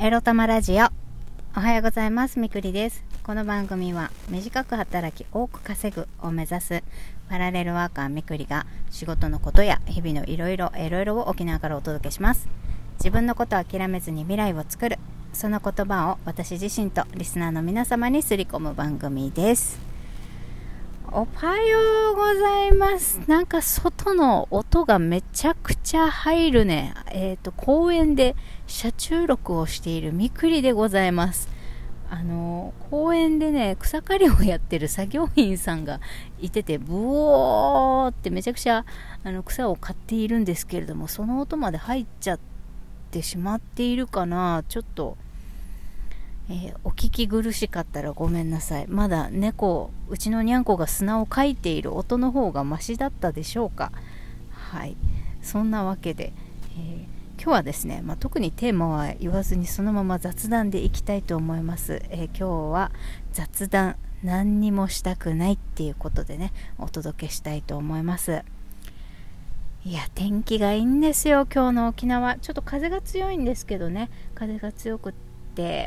エロ玉ラジオ。おはようございます。みくりです。この番組は短く働き多く稼ぐを目指すパラレルワーカーみくりが仕事のことや日々のいろいろいろいろを沖縄からお届けします。自分のことを諦めずに未来を作る。その言葉を私自身とリスナーの皆様にすり込む番組です。おはようございます。なんか外の音がめちゃくちゃ入るね。えっ、と、公園で車中録をしているみくりでございます。あの、公園でね、草刈りをやってる作業員さんがいてて、ブオーってめちゃくちゃあの草を刈っているんですけれども、その音まで入っちゃってしまっているかな。ちょっと、えーお聞き苦しかったらごめんなさい。まだ猫、うちのにゃんこが砂をかいている音の方がマシだったでしょうか。はい。そんなわけで、えー今日はですね、まあ、特にテーマは言わずにそのまま雑談でいきたいと思います。えー今日は雑談、何にもしたくないっていうことでね、お届けしたいと思います。いや、天気がいいんですよ、今日の沖縄。ちょっと風が強いんですけどね、風が強くって、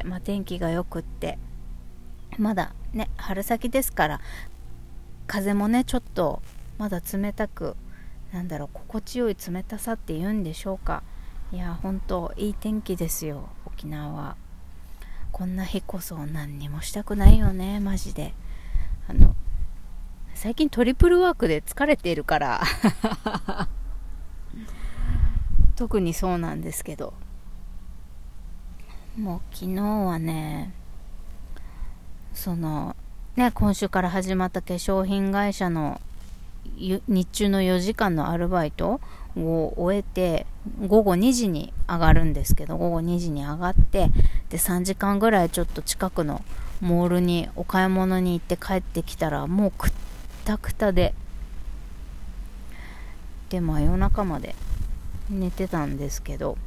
まあ、天気が良くって、まだね、春先ですから、風もね、ちょっとまだ冷たく、なんだろう、心地よい冷たさって言うんでしょうか。いや、本当いい天気ですよ、沖縄は。こんな日こそ何にもしたくないよね、マジで。あの、最近トリプルワークで疲れているから、特にそうなんですけど。もう昨日はね、その、ね、今週から始まった化粧品会社の日中の4時間のアルバイトを終えて、午後2時に上がるんですけど、午後2時に上がって、で、3時間ぐらいちょっと近くのモールにお買い物に行って帰ってきたら、もうくったくたで、で、真夜中まで寝てたんですけど、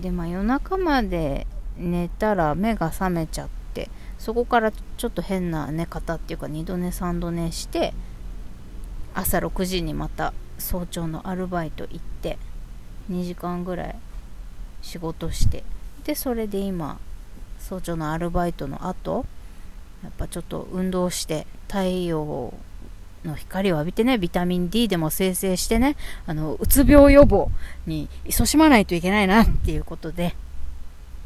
で、まあ夜中まで寝たら目が覚めちゃって、そこからちょっと変な寝方っていうか2度寝3度寝して、朝6時にまた早朝のアルバイト行って、2時間ぐらい仕事して、で、それで今、早朝のアルバイトの後、やっぱちょっと運動して、太陽の光を浴びてね、ビタミン D でも生成してね、あの、うつ病予防に勤しまないといけないなっていうことで、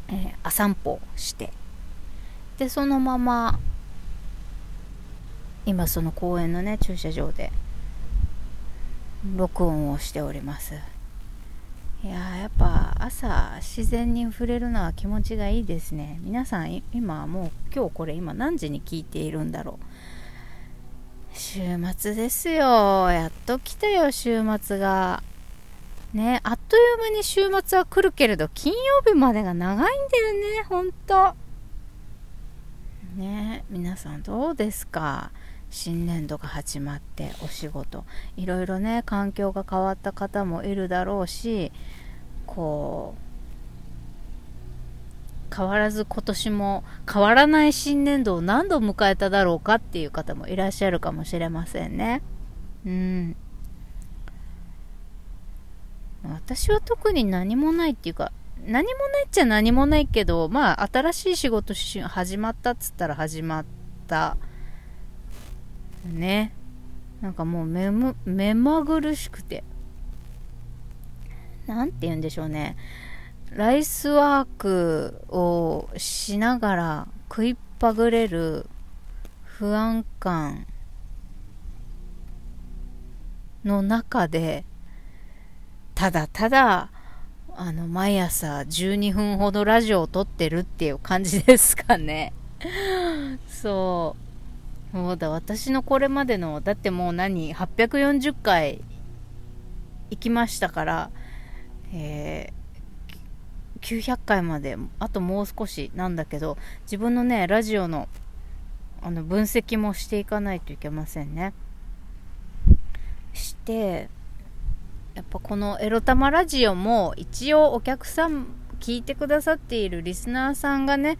えー、あ散歩して、で、そのまま、今その公園のね、駐車場で、録音をしております。いやーやっぱ朝自然に触れるのは気持ちがいいですね。皆さん今もう今日これ今何時に聞いているんだろう。週末ですよ。やっと来たよ、週末が。ね、あっという間に週末は来るけれど、金曜日までが長いんだよね、ほんと。ね、皆さんどうですか？新年度が始まってお仕事いろいろね環境が変わった方もいるだろうしこう変わらず今年も変わらない新年度を何度迎えただろうかっていう方もいらっしゃるかもしれませんね。うん。私は特に何もないっていうか何もないっちゃ何もないけどまあ新しい仕事始まったっつったら始まった。ね。なんかもう目目まぐるしくて。なんて言うんでしょうね。ライスワークをしながら食いっぱぐれる不安感の中でただただあの毎朝12分ほどラジオを撮ってるっていう感じですかね。そう。そうだ、私のこれまでの、だってもう何、840回行きましたから、えー、900回まで、あともう少しなんだけど、自分のね、ラジオの、あの、分析もしていかないといけませんね。して、やっぱこのエロ玉ラジオも、一応お客さん、聞いてくださっているリスナーさんがね、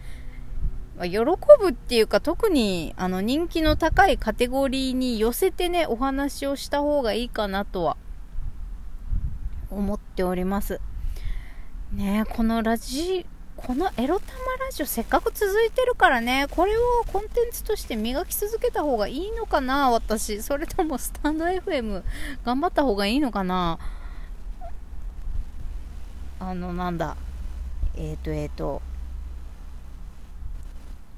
喜ぶっていうか特にあの人気の高いカテゴリーに寄せてねお話をした方がいいかなとは思っておりますねこのラジこのエロ玉ラジオせっかく続いてるからね、これをコンテンツとして磨き続けた方がいいのかな、私。それともスタンド FM 頑張った方がいいのかな。あの、なんだ。えっ、ー、と、えっ、ー、と。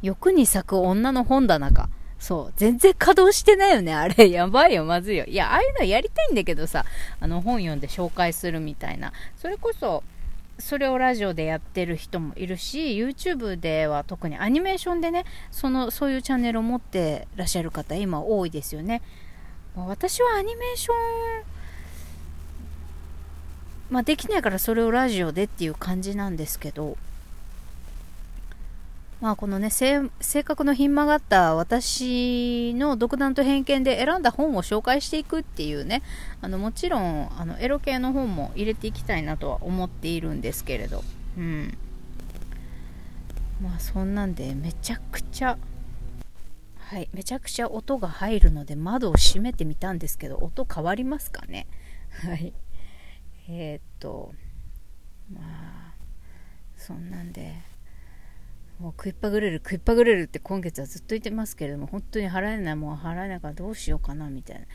欲に咲く女の本棚か。そう。全然稼働してないよね。あれ。やばいよ。まずいよ。いや、ああいうのやりたいんだけどさ、あの、本読んで紹介するみたいな。それこそ、それをラジオでやってる人もいるし YouTube では特にアニメーションでねそのそういうチャンネルを持ってらっしゃる方今多いですよね。私はアニメーションまあできないからそれをラジオでっていう感じなんですけどまあこのね、性格のひん曲がった私の独断と偏見で選んだ本を紹介していくっていうね、あのもちろんあのエロ系の本も入れていきたいなとは思っているんですけれど、うん。まあそんなんでめちゃくちゃ、はい、めちゃくちゃ音が入るので窓を閉めてみたんですけど、音変わりますかね？はい。えー、っと、まあ、そんなんで、もう食いっぱぐれる食いっぱぐれるって今月はずっと言ってますけれども本当に払えないもう払えないからどうしようかなみたいな。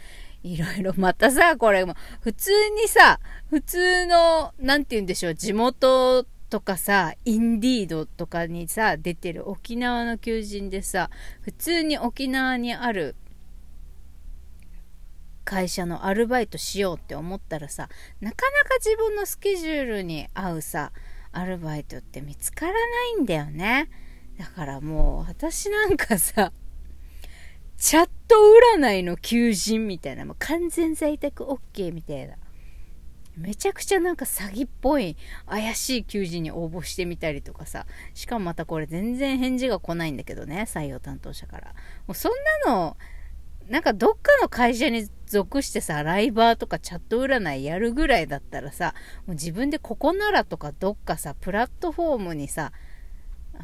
いろいろまたさこれも普通にさ普通の何て言うんでしょう地元とかさインディードとかにさ出てる沖縄の求人でさ普通に沖縄にある会社のアルバイトしようって思ったらさなかなか自分のスケジュールに合うさアルバイトって見つからないんだよね。だからもう私なんかさ、チャット占いの求人みたいな、もう完全在宅 OK みたいな。めちゃくちゃなんか詐欺っぽい怪しい求人に応募してみたりとかさ。しかもまたこれ全然返事が来ないんだけどね、採用担当者から。もうそんなの、なんかどっかの会社に属してさ、ライバーとかチャット占いやるぐらいだったらさ、もう自分でここならとかどっかさ、プラットフォームにさ、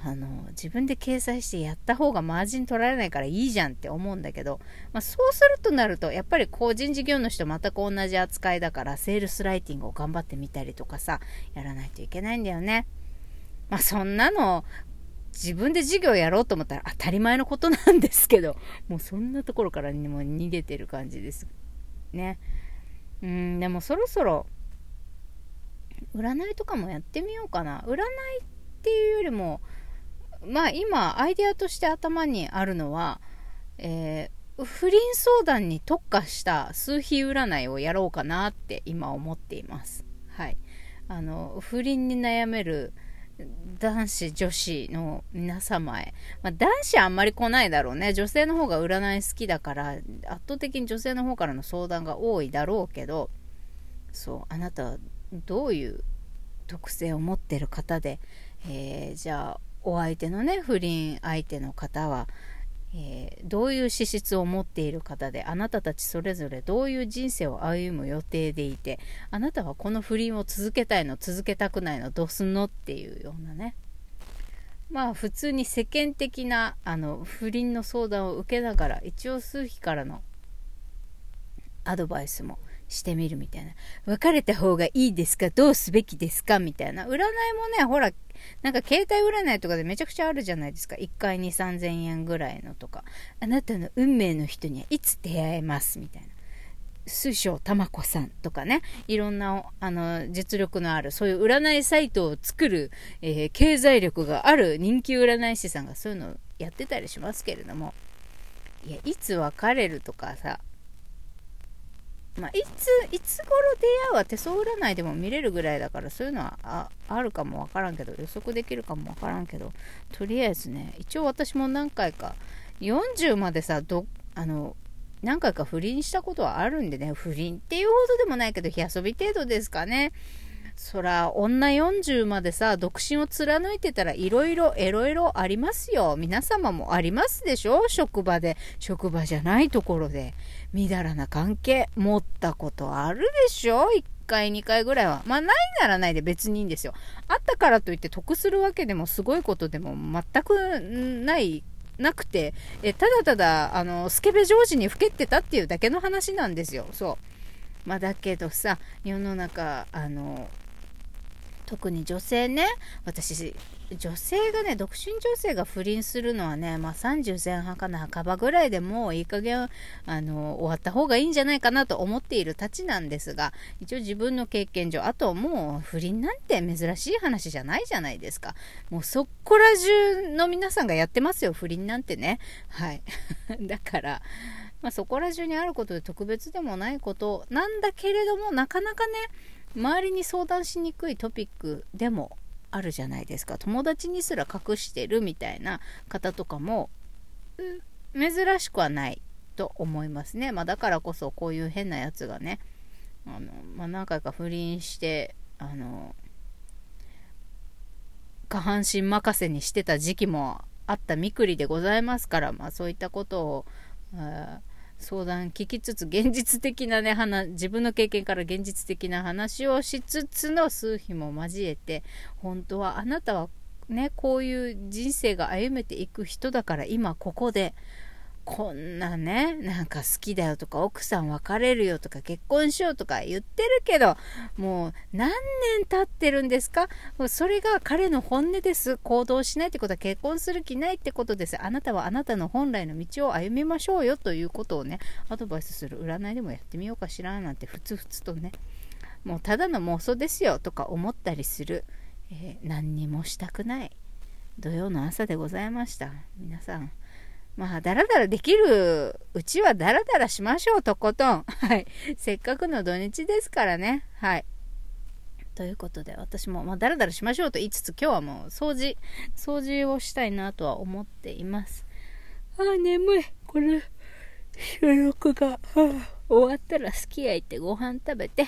あの、自分で掲載してやった方がマージン取られないからいいじゃんって思うんだけど、まあ、そうするとなると、やっぱり個人事業主と全く同じ扱いだから、セールスライティングを頑張ってみたりとかさ、やらないといけないんだよね。まあ、そんなの、自分で授業やろうと思ったら当たり前のことなんですけど、もうそんなところからにも逃げてる感じです。ね。うん、でもそろそろ、占いとかもやってみようかな。占いっていうよりも、まあ今、アイデアとして頭にあるのは、えー、不倫相談に特化した数比占いをやろうかなって今思っています。はい。あの、不倫に悩める、男子、女子の皆様へ。まあ、男子あんまり来ないだろうね。女性の方が占い好きだから、圧倒的に女性の方からの相談が多いだろうけど、そう、あなたはどういう特性を持ってる方で、えー、じゃあ、お相手のね、不倫相手の方は、えー、どういう資質を持っている方であなたたちそれぞれどういう人生を歩む予定でいてあなたはこの不倫を続けたいの続けたくないのどうすんのっていうようなね。まあ普通に世間的なあの不倫の相談を受けながら一応数日からのアドバイスもしてみるみたいな。別れた方がいいですか？どうすべきですか？みたいな。占いもね、ほら、なんか携帯占いとかでめちゃくちゃあるじゃないですか。1回2、3000円ぐらいのとか。あなたの運命の人にはいつ出会えます？みたいな。水晶玉子さんとかね、いろんな、あの、実力のある、そういう占いサイトを作る、えー、経済力がある人気占い師さんがそういうのをやってたりしますけれども、いや、いつ別れるとかさ、まあ、いつ、いつ頃出会うは手相占いでも見れるぐらいだから、そういうのはああるかもわからんけど、予測できるかもわからんけど、とりあえずね、一応私も何回か、40までさ、ど、あの、何回か不倫したことはあるんでね、不倫っていうほどでもないけど、火遊び程度ですかね。そら、女40までさ、独身を貫いてたらいろいろ、いろいろありますよ。皆様もありますでしょ？職場で。職場じゃないところで。みだらな関係持ったことあるでしょ ?1 回、2回ぐらいは。まあ、ないならないで別にいいんですよ。あったからといって得するわけでもすごいことでも全くないなくて、えただただ、あの、スケベジョージにふけってたっていうだけの話なんですよ。そう。まあ、だけどさ、世の中、あの、特に女性ね私女性がね独身女性が不倫するのはね、まあ、30前半かな半ばぐらいでもういい加減あの終わった方がいいんじゃないかなと思っているたちなんですが一応自分の経験上あともう不倫なんて珍しい話じゃないじゃないですか。もうそこら中の皆さんがやってますよ不倫なんてね。はい。だからまあ、そこら中にあることで特別でもないことなんだけれどもなかなかね周りに相談しにくいトピックでもあるじゃないですか。友達にすら隠してるみたいな方とかも珍しくはないと思いますね、まあ、だからこそこういう変なやつがねあの、まあ、何回か不倫してあの下半身任せにしてた時期もあったみくりでございますから、まあ、そういったことを相談聞きつつ現実的なね話自分の経験から現実的な話をしつつの数日も交えて本当はあなたはねこういう人生が歩めていく人だから今ここでこんなね、なんか好きだよとか、奥さん別れるよとか、結婚しようとか言ってるけど、もう何年経ってるんですか？それが彼の本音です。行動しないってことは結婚する気ないってことです。あなたはあなたの本来の道を歩みましょうよということをね、アドバイスする占いでもやってみようかしらなんて、ふつふつとね、もうただの妄想ですよとか思ったりする。えー、何にもしたくない土曜の朝でございました。皆さん。まあ、だらだらできるうちはだらだらしましょう、とことん。はい。せっかくの土日ですからね。はい。ということで、私も、まあ、だらだらしましょうと言いつつ、今日はもう掃除、掃除をしたいなとは思っています。ああ、眠い。これ、収録が、終わったらすき家行ってご飯食べて、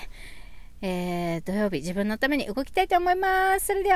えー、土曜日自分のために動きたいと思います。それでは。